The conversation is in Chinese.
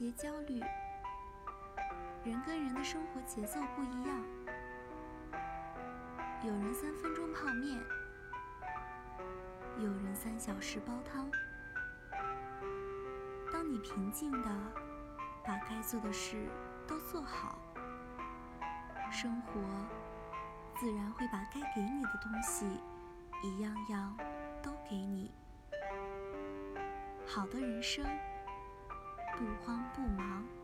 别焦虑。人跟人的生活节奏不一样，有人三分钟泡面，有人三小时煲汤。当你平静的把该做的事都做好，生活自然会把该给你的东西一样样都给你。好的人生，不慌不忙。